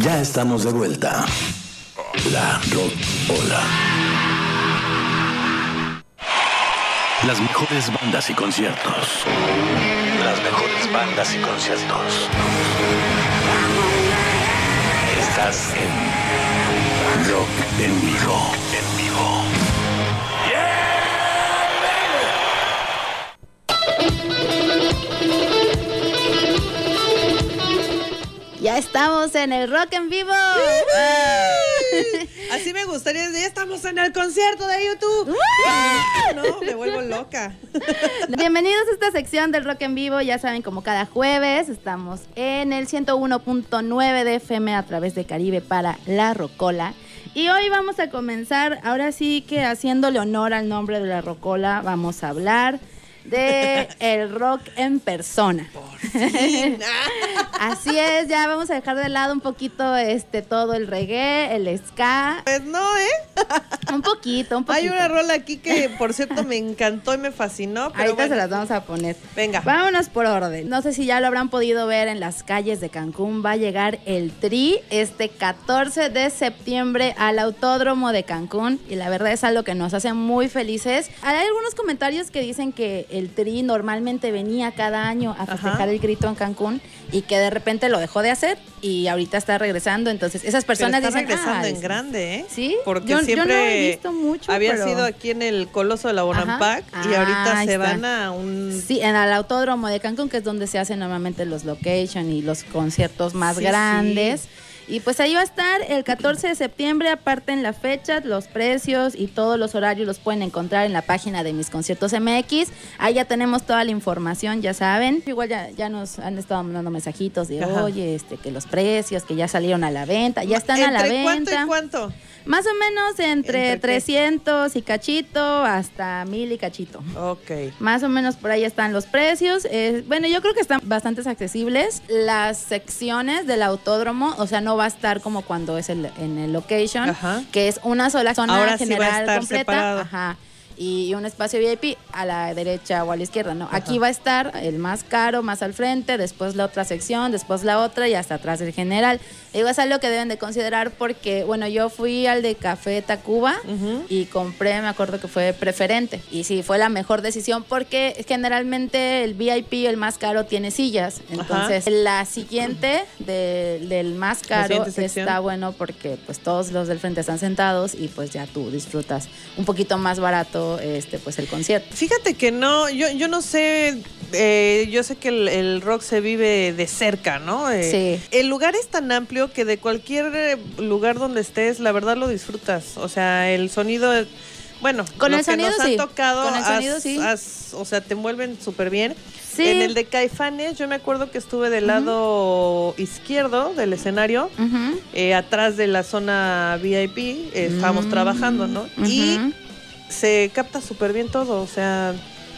Ya estamos de vuelta. La Rock Ola. Las mejores bandas y conciertos. Las mejores bandas y conciertos. Estás en Rock. En vivo. Ya estamos en el Rock en Vivo. Así me gustaría, ya estamos en el concierto de YouTube. No, me vuelvo loca. Bienvenidos a esta sección del Rock en Vivo. Ya saben, como cada jueves, estamos en el 101.9 de FM a través de Caribe para La Rocola. Y hoy vamos a comenzar, ahora sí que haciéndole honor al nombre de La Rocola, vamos a hablar de el rock en persona. Así es, ya vamos a dejar de lado un poquito este todo el reggae, el ska. Pues no, ¿eh? Un poquito, un poquito. Hay una rola aquí que, por cierto, me encantó y me fascinó. Pero Ahorita bueno, se las vamos a poner. Venga. Vámonos por orden. No sé si ya lo habrán podido ver en las calles de Cancún. Va a llegar el Tri este 14 de septiembre al Autódromo de Cancún. Y la verdad es algo que nos hace muy felices. Hay algunos comentarios que dicen que el Tri normalmente venía cada año a festejar Ajá. el grito en Cancún y que de repente lo dejó de hacer y ahorita está regresando. Entonces esas Pero personas está dicen... regresando "Ah, en grande, ¿eh? ¿Sí? Porque Yo- yo siempre no he visto mucho, había pero- sido aquí en el Coloso de la Bonampak y ahorita Ah, se está. van a un... Sí, en el autódromo de Cancún, que es donde se hacen normalmente los location y los conciertos más Sí, grandes. Y pues ahí va a estar el 14 de septiembre, aparte en la fecha, los precios y todos los horarios los pueden encontrar en la página de Mis Conciertos MX. Ahí ya tenemos toda la información, ya saben. Igual ya, ya nos han estado mandando mensajitos de, Ajá. oye, este, que los precios, que ya salieron a la venta, ya están a la ¿Entre cuánto venta. y cuánto? Más o menos entre, ¿Entre qué? 300 y cachito hasta 1000 y cachito. Ok. Más o menos por ahí están los precios. Eh, bueno, yo creo que están bastante accesibles. Las secciones del autódromo, o sea, no va a estar como cuando es el- en el location, Ajá. que es una sola zona Ahora sí va a general estar completa. separado. Ajá. Y un espacio VIP a la derecha o a la izquierda, ¿no? Aquí va a estar el más caro, más al frente, después la otra sección, después la otra y hasta atrás el general. Digo, es algo que deben de considerar porque, bueno, yo fui al de Café Tacuba Ujú. y compré, me acuerdo que fue preferente. Y sí, fue la mejor decisión porque generalmente el VIP, el más caro, tiene sillas. Entonces, la siguiente de- del más caro está bueno porque pues todos los del frente están sentados y pues ya tú disfrutas un poquito más barato este pues el concierto. Fíjate que no, yo, yo no sé, eh, yo sé que el, el rock se vive de cerca, ¿no? Eh, Sí. El lugar es tan amplio que de cualquier eh, lugar donde estés, la verdad lo disfrutas. O sea, el sonido, bueno, Con los el sonido que nos sí, han tocado, con el sonido has- sí. has- o sea, te envuelven súper bien. Sí. En el de Caifanes, yo me acuerdo que estuve del lado izquierdo del escenario. Eh, atrás de la zona VIP, estábamos Mm, trabajando, ¿no? Y. se capta súper bien todo, o sea,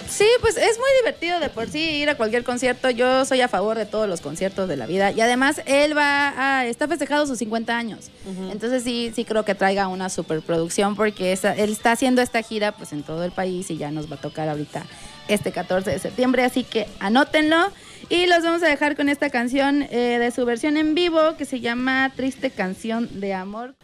Sí, pues es muy divertido de por sí ir a cualquier concierto. Yo soy a favor de todos los conciertos de la vida. Y además él va a, está festejado sus 50 años. Entonces sí, sí creo que traiga una superproducción porque esa- él está haciendo esta gira pues en todo el país y ya nos va a tocar ahorita este 14 de septiembre. Así que anótenlo. Y los vamos a dejar con esta canción eh, de su versión en vivo que se llama Triste Canción de Amor.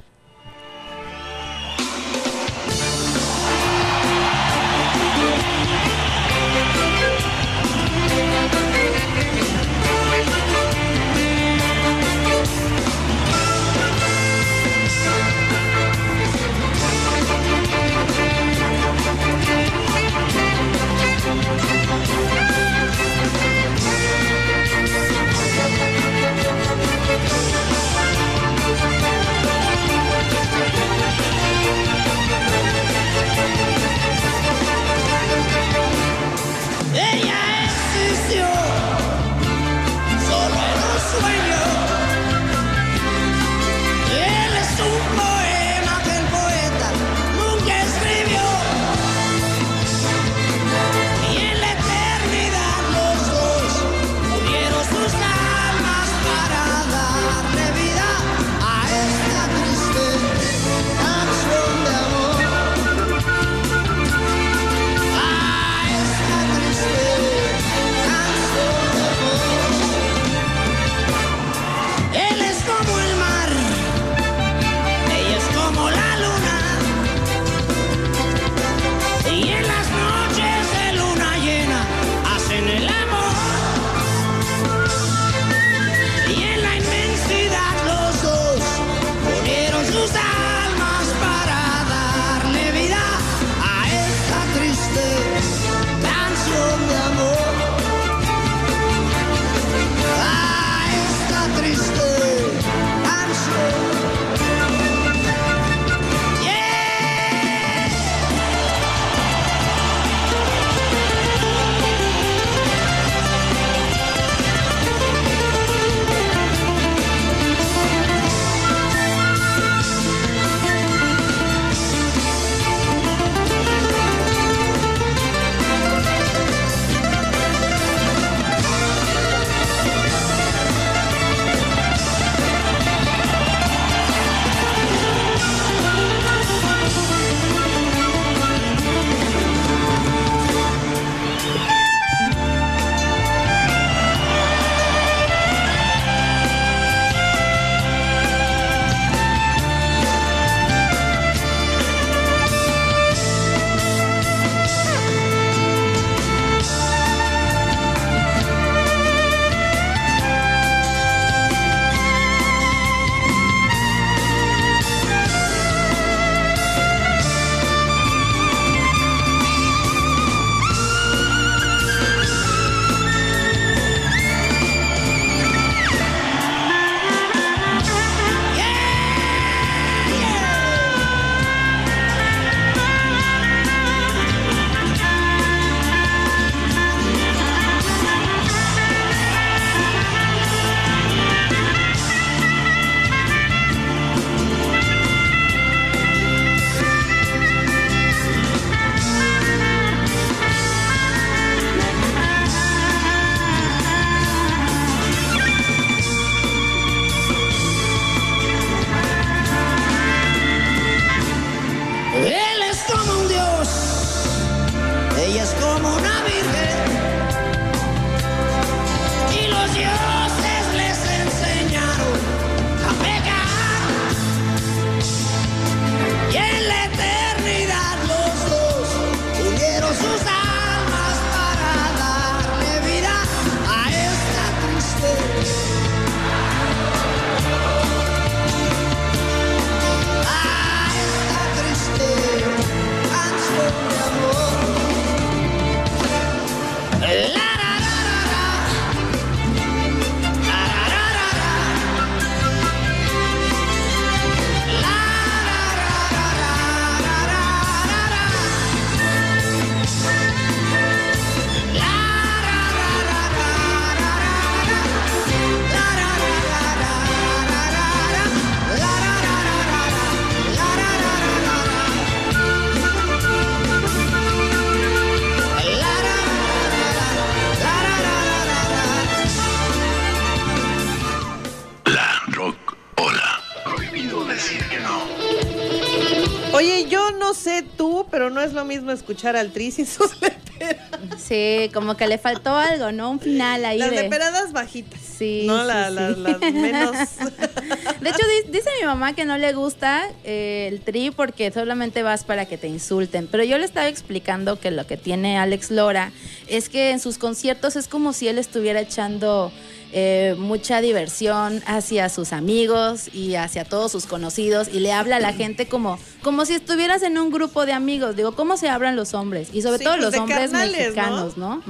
Mismo escuchar al Tri sin sus leperadas. Sí, como que le faltó algo, ¿no? Un final ahí Las de... leperadas bajitas. Sí, No, sí, la- sí. la- las menos. De hecho, di- dice mi mamá que no le gusta eh, el tri porque solamente vas para que te insulten. Pero yo le estaba explicando que lo que tiene Alex Lora es que en sus conciertos es como si él estuviera echando eh, mucha diversión hacia sus amigos y hacia todos sus conocidos y le habla a la gente como, como si estuvieras en un grupo de amigos. Digo, ¿cómo se hablan los hombres? Y sobre Sí, todo pues los hombres carnales, mexicanos, ¿no?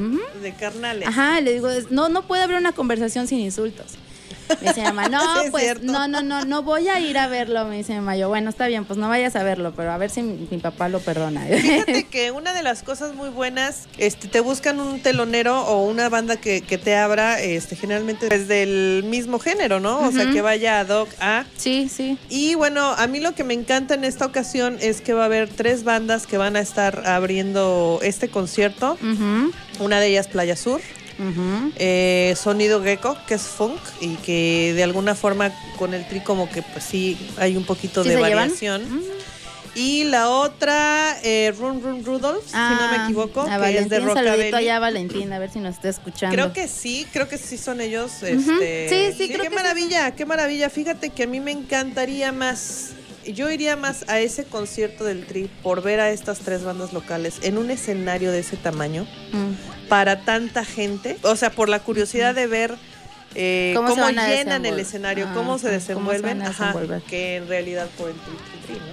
De carnales. Ajá, le digo, no, no puede haber una conversación sin insultos. Me dice mi mamá, no, Sí, pues no, no, no, no voy a ir a verlo. Me dice mi mamá, yo, bueno, está bien, pues no vayas a verlo, pero a ver si mi, mi papá lo perdona. Fíjate que una de las cosas muy buenas, este, te buscan un telonero o una banda que, que te abra, este, generalmente es del mismo género, ¿no? O sea, que vaya ad hoc a. Sí, sí. Y bueno, a mí lo que me encanta en esta ocasión es que va a haber tres bandas que van a estar abriendo este concierto. Una de ellas Playa Sur, eh, Sonido Gecko, que es funk y que de alguna forma con el tri como que pues sí hay un poquito ¿Sí de variación. Ujú. Y la otra, eh, Run Run Rudolph, si no me equivoco, a que es de Ah, Rockabilly. allá a Valentín, a ver si nos está escuchando. Creo que sí, creo que sí son ellos. Este, Sí, sí, creo qué que sí maravilla, qué maravilla. Fíjate que a mí me encantaría más. Yo iría más a ese concierto del Tri por ver a estas tres bandas locales en un escenario de ese tamaño Mm. para tanta gente. O sea, por la curiosidad de ver eh, ¿Cómo llenan el escenario, cómo se cómo se desenvuelven, ajá, que en realidad por el Tri,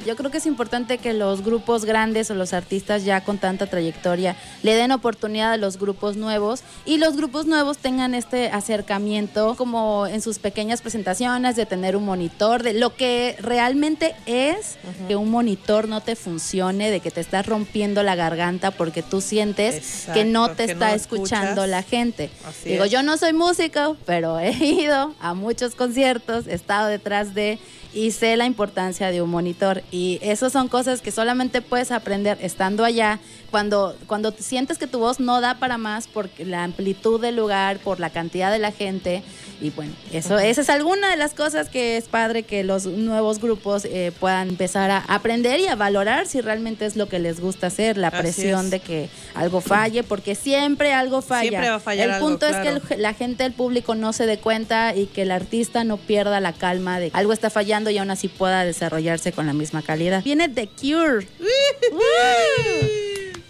Yo creo que es importante que los grupos grandes o los artistas ya con tanta trayectoria le den oportunidad a los grupos nuevos y los grupos nuevos tengan este acercamiento como en sus pequeñas presentaciones de tener un monitor, de lo que realmente es que un monitor no te funcione, de que te estás rompiendo la garganta porque tú sientes que no te está no escuchando escuchas. la gente. Así Digo, es. yo no soy músico, pero he ido a muchos conciertos, he estado detrás de y sé la importancia de un monitor. Y esas son cosas que solamente puedes aprender estando allá, cuando, cuando te sientes que tu voz no da para más por la amplitud del lugar, por la cantidad de la gente. Y bueno, eso, esa es alguna de las cosas que es padre que los nuevos grupos eh, puedan empezar a aprender y a valorar si realmente es lo que les gusta hacer, la presión es. de que algo falle, porque siempre algo falla. Siempre va a fallar el algo, punto es claro. que el la gente, el público no se dé cuenta y que el artista no pierda la calma de que algo está fallando y aún así pueda desarrollarse con la misma calidad. Viene The Cure.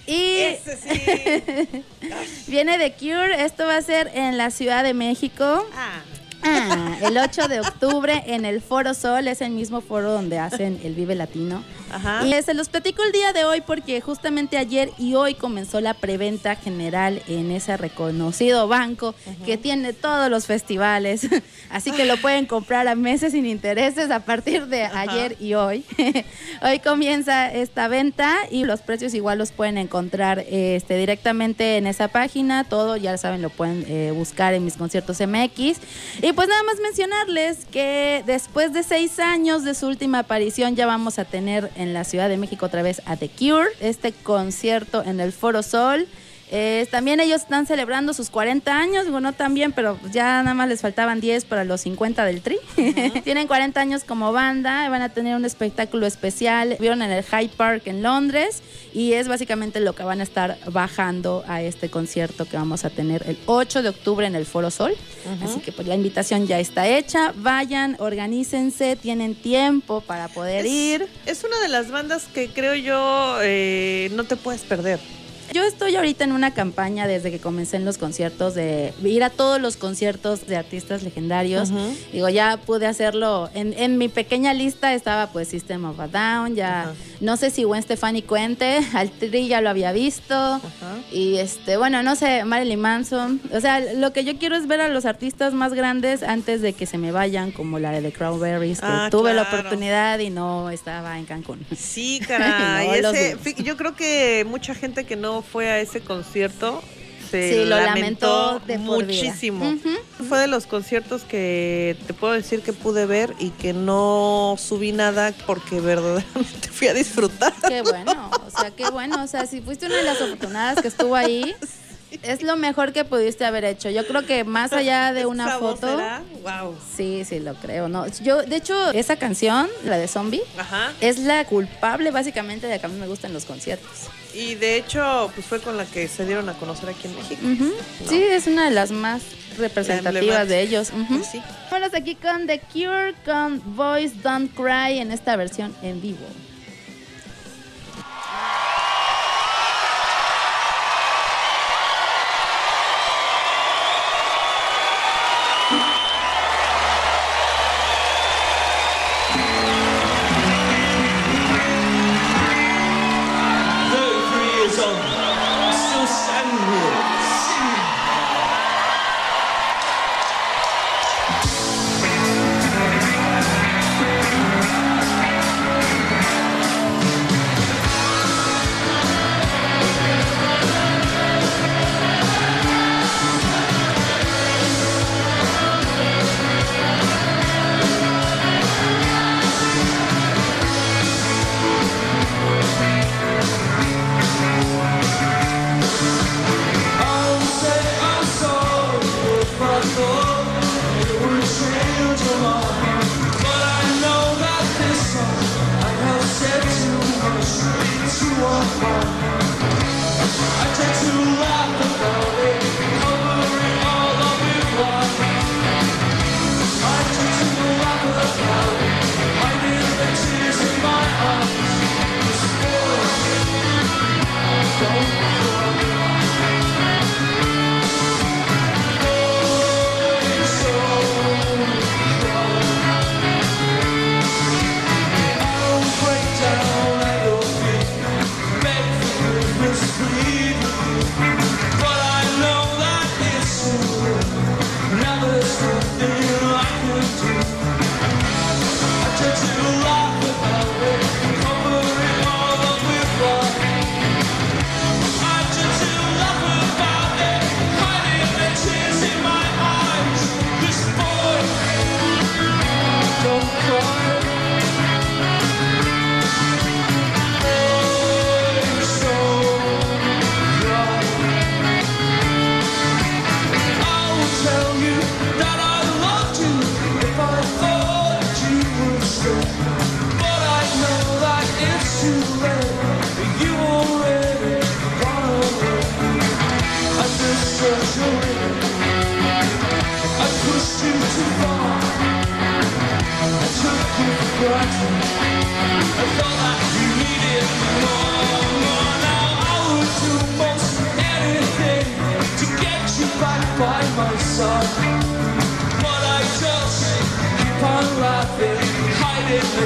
Y Ese sí. viene The Cure. Esto va a ser en la Ciudad de México. Ah, Ah, el 8 de octubre en el Foro Sol, es el mismo foro donde hacen el Vive Latino. Ajá. Y se los platico el día de hoy porque justamente ayer y hoy comenzó la preventa general en ese reconocido banco que tiene todos los festivales. Así que lo pueden comprar a meses sin intereses a partir de ayer y hoy. hoy comienza esta venta y los precios igual los pueden encontrar este, directamente en esa página. Todo, ya saben, lo pueden eh, buscar en mis conciertos MX. Y pues nada más mencionarles que después de seis años de su última aparición ya vamos a tener en la Ciudad de México otra vez a The Cure, este concierto en el Foro Sol. Eh, también ellos están celebrando sus 40 años, bueno, también, pero ya nada más les faltaban 10 para los 50 del Tri. Tienen 40 años como banda, van a tener un espectáculo especial. Vieron en el Hyde Park en Londres y es básicamente lo que van a estar bajando a este concierto que vamos a tener el 8 de octubre en el Foro Sol. Así que pues la invitación ya está hecha. Vayan, organícense, tienen tiempo para poder ir. Es una de las bandas que creo yo eh, no te puedes perder. Yo estoy ahorita en una campaña desde que comencé en los conciertos de ir a todos los conciertos de artistas legendarios. Digo, ya pude hacerlo. En, en mi pequeña lista estaba pues System of a Down, ya no sé si Gwen Stefani cuente, al Tri ya lo había visto. Y este, bueno, no sé, Marilyn Manson. O sea, lo que yo quiero es ver a los artistas más grandes antes de que se me vayan, como la de The Cranberries, que Ah, tuve la oportunidad y no estaba en Cancún. Sí, caray. No, ese- yo creo que mucha gente que no fue a ese concierto se Sí, lo lamentó, lamentó de muchísimo. Fue de los conciertos que te puedo decir que pude ver y que no subí nada porque verdaderamente fui a disfrutar. Qué bueno, o sea, qué bueno. O sea, si fuiste una de las afortunadas que estuvo ahí, es lo mejor que pudiste haber hecho. Yo creo que más allá de una ¿Esa voz foto. será? Wow. Sí, sí, lo creo. No, yo, de hecho, esa canción, la de Zombie, Ajá. es la culpable básicamente de que a mí me gustan los conciertos. Y de hecho, pues fue con la que se dieron a conocer aquí en México. Sí, es una de las más representativas de ellos. Pues sí. Vámonos aquí con The Cure con Voice Don't Cry en esta versión en vivo.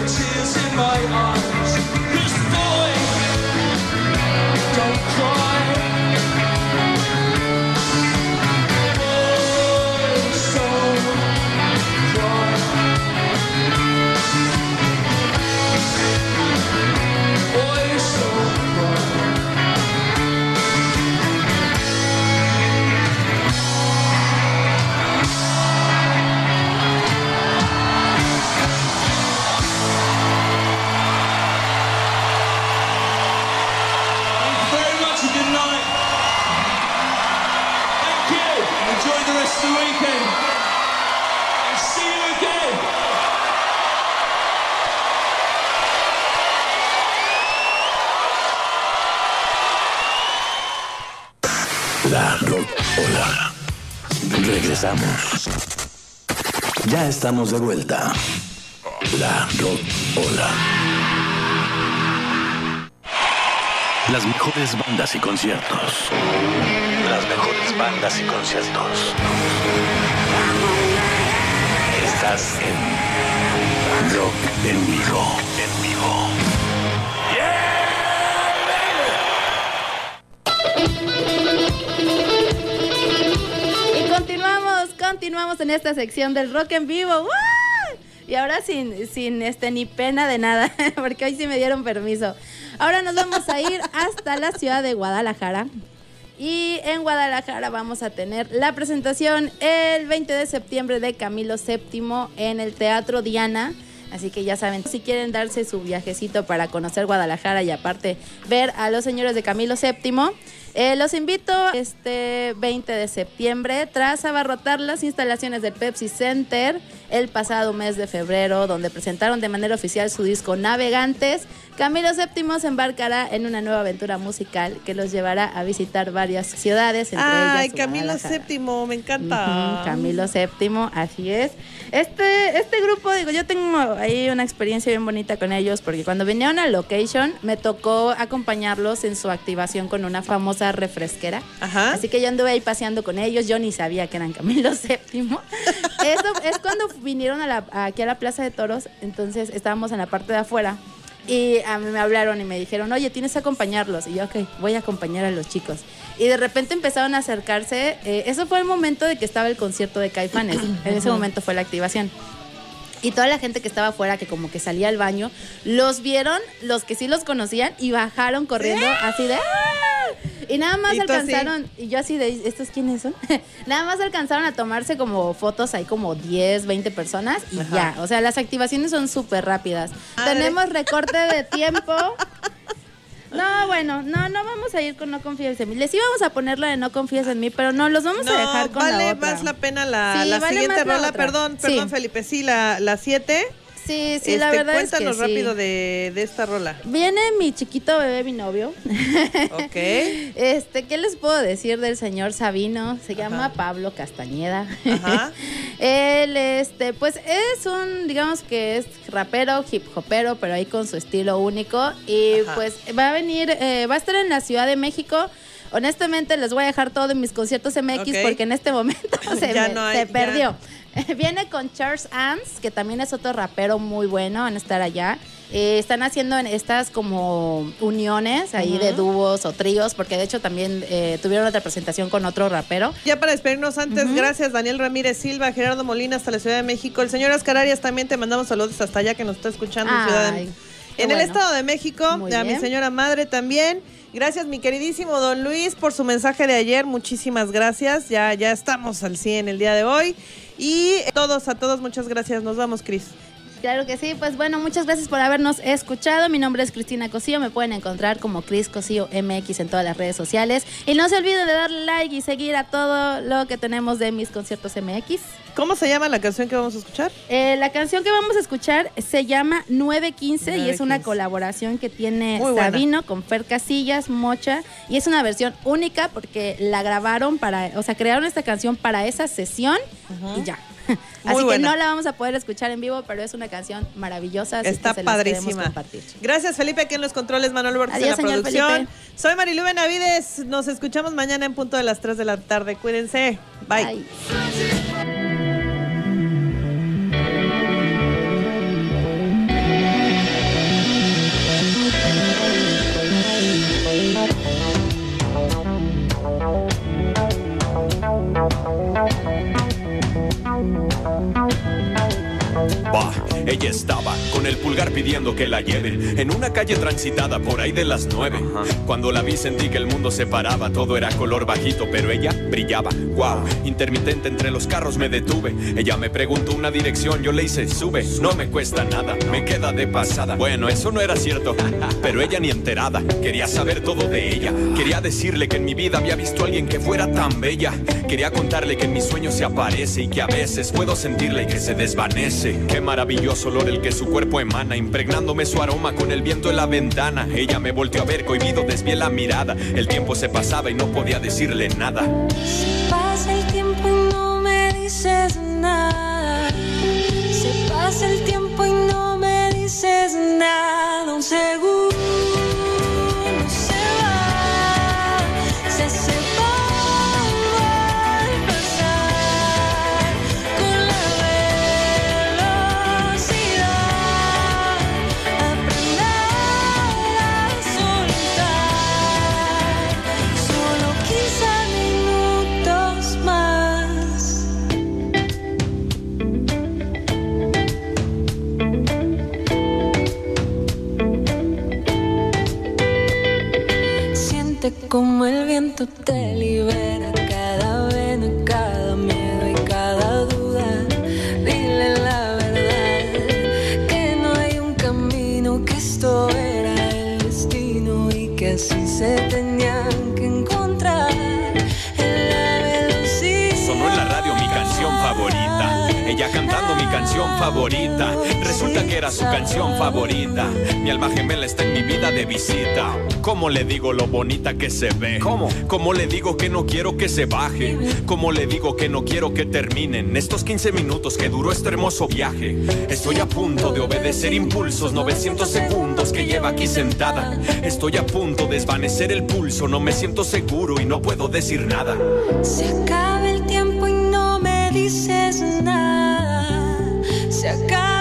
Tears Rocola. Regresamos. Ya estamos de vuelta. La Rocola. Las mejores bandas y conciertos. Las mejores bandas y conciertos. Estás en Rock en vivo. En vivo. Continuamos, en esta sección del rock en vivo. Y ahora sin, sin este ni pena de nada, porque hoy sí me dieron permiso. Ahora nos vamos a ir hasta la ciudad de Guadalajara. Y en Guadalajara vamos a tener la presentación el 20 de septiembre de Camilo VII en el Teatro Diana. Así que ya saben, si quieren darse su viajecito para conocer Guadalajara y aparte ver a los señores de Camilo VII, Eh, los invito este 20 de septiembre tras abarrotar las instalaciones del Pepsi Center el pasado mes de febrero, donde presentaron de manera oficial su disco Navegantes. Camilo VII se embarcará en una nueva aventura musical que los llevará a visitar varias ciudades, entre Ay, ellas Camilo. VII, me encanta. Camilo VII, así es. Este, este grupo, digo, yo tengo ahí una experiencia bien bonita con ellos porque cuando vinieron a Location me tocó acompañarlos en su activación con una famosa refresquera. Ajá. Así que yo anduve ahí paseando con ellos, yo ni sabía que eran Camilo VII. Eso es cuando vinieron a la- aquí a la Plaza de Toros, entonces estábamos en la parte de afuera. Y a mí me hablaron y me dijeron, oye, tienes que acompañarlos. Y yo, ok, voy a acompañar a los chicos. Y de repente empezaron a acercarse. eh, eso fue el momento de que estaba el concierto de Caifanes. en ese momento fue la activación. Y toda la gente que estaba afuera, que como que salía al baño, los vieron, los que sí los conocían, y bajaron corriendo así de... "¡Ah!". Y nada más Y alcanzaron, y yo así de, ¿estos quiénes son? nada más alcanzaron a tomarse como fotos ahí como 10, 20 personas y Ajá. ya. O sea, las activaciones son súper rápidas. Madre. Tenemos recorte de tiempo. No, bueno, no, no vamos a ir con No confíes en mí. Les íbamos a poner la de No confíes en mí, pero no, los vamos No, a dejar con vale la otra. más la pena la, Sí, la vale siguiente la rola. otra. Perdón, Sí. perdón, Felipe. Sí, la 7. Sí, sí, la verdad es que Cuéntanos sí. rápido de, de esta rola. Viene mi chiquito bebé, mi novio. Ok. Este, ¿qué les puedo decir del señor Sabino? Se llama. Pablo Castañeda. Ajá. Él, este, pues es un, digamos que es rapero, hip hopero, pero ahí con su estilo único. Y Ajá. pues va a venir, eh, va a estar en la Ciudad de México. Honestamente, les voy a dejar todo en mis conciertos MX Ok. porque en este momento se, Ya me- no hay- se ya. Viene con Charles Ants, que también es otro rapero muy bueno en estar allá. Eh, están haciendo en estas como uniones ahí de dúos o tríos, porque de hecho también eh, tuvieron otra presentación con otro rapero. Ya para despedirnos antes, gracias Daniel Ramírez Silva, Gerardo Molina hasta la Ciudad de México. El señor Oscar Arias también te mandamos saludos hasta allá que nos está escuchando en, Ciudad de- qué en el. Estado de México. Muy a mi señora madre también. Gracias mi queridísimo don Luis por su mensaje de ayer. Muchísimas gracias. Ya, ya estamos al 100 el día de hoy. Y todos, a todos, muchas gracias. Nos vamos, Cris. Claro que sí, pues bueno, muchas gracias por habernos escuchado. Mi nombre es Cristina Cosío, me pueden encontrar como Cris Cosío MX en todas las redes sociales. Y no se olviden de darle like y seguir a todo lo que tenemos de mis conciertos MX. ¿Cómo se llama la canción que vamos a escuchar? Eh, la canción que vamos a escuchar se llama 915 y es una 915. colaboración que tiene Muy buena. Sabino con Fer Casillas, Mocha y es una versión única porque la grabaron para, o sea, crearon esta canción para esa sesión y ya. Muy Así que no la vamos a poder escuchar en vivo, pero es una canción maravillosa. Así Está que se padrísima. compartir. Gracias, Felipe, aquí en los controles, Manuel Borges en la señor producción. Felipe. Soy Marilu Benavides. Nos escuchamos mañana en punto de las 3 de la tarde. Cuídense. Bye. Bye. Ella estaba con el pulgar pidiendo que la lleve en una calle transitada por ahí de las nueve. Cuando la vi sentí que el mundo se paraba, todo era color bajito, pero ella brillaba. Wow, intermitente entre los carros me detuve. Ella me preguntó una dirección, yo le hice sube. No me cuesta nada, me queda de pasada. Bueno, eso no era cierto, pero ella ni enterada. Quería saber todo de ella. Quería decirle que en mi vida había visto a alguien que fuera tan bella. Quería contarle que en mis sueños se aparece y que a veces puedo sentirle y que se desvanece. Qué maravilloso olor el que su cuerpo emana, impregnándome su aroma con el viento en la ventana. Ella me volteó a ver, cohibido desvié la mirada. El tiempo se pasaba y no podía decirle nada. Se pasa el tiempo y no me dices nada. Se pasa el tiempo y no me dices nada. Un segundo Como el viento te libera favorita. Resulta que era su canción favorita. Mi alma gemela está en mi vida de visita. ¿Cómo le digo lo bonita que se ve? ¿Cómo? ¿Cómo le digo que no quiero que se baje? ¿Cómo le digo que no quiero que terminen estos 15 minutos que duró este hermoso viaje? Estoy a punto de obedecer impulsos, 900 segundos que lleva aquí sentada. Estoy a punto de desvanecer el pulso, no me siento seguro y no puedo decir nada. Se acaba el tiempo y no me dices nada. Se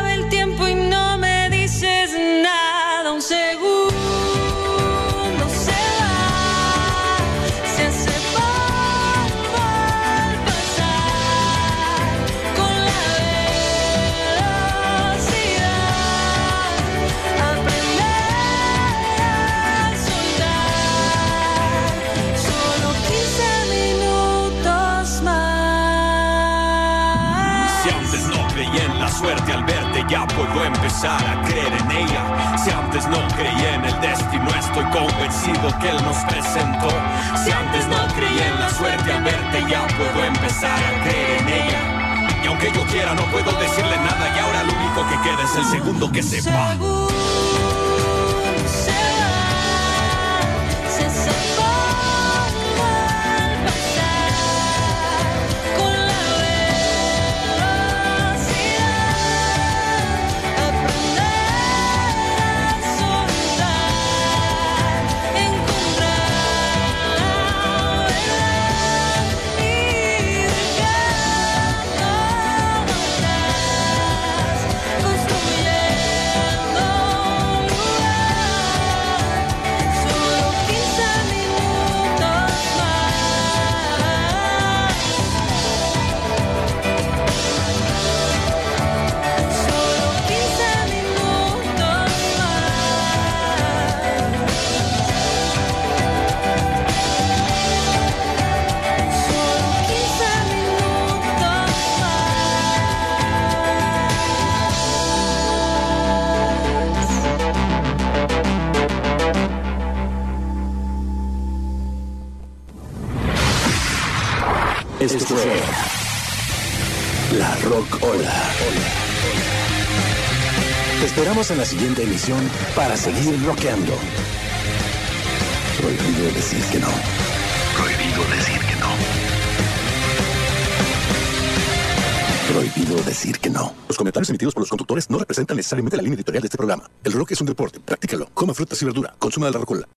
ya puedo empezar a creer en ella. Si antes no creía en el destino, estoy convencido que él nos presentó. Si antes no creía en la suerte al verte, ya puedo empezar a creer en ella. Y aunque yo quiera, no puedo decirle nada. Y ahora lo único que queda es el segundo que se va. Esperamos en la siguiente emisión para seguir rockeando. Prohibido decir que no. Prohibido decir que no. Prohibido decir que no. Los comentarios emitidos por los conductores no representan necesariamente la línea editorial de este programa. El rock es un deporte. Practícalo. Coma frutas y verdura. Consuma la rocola.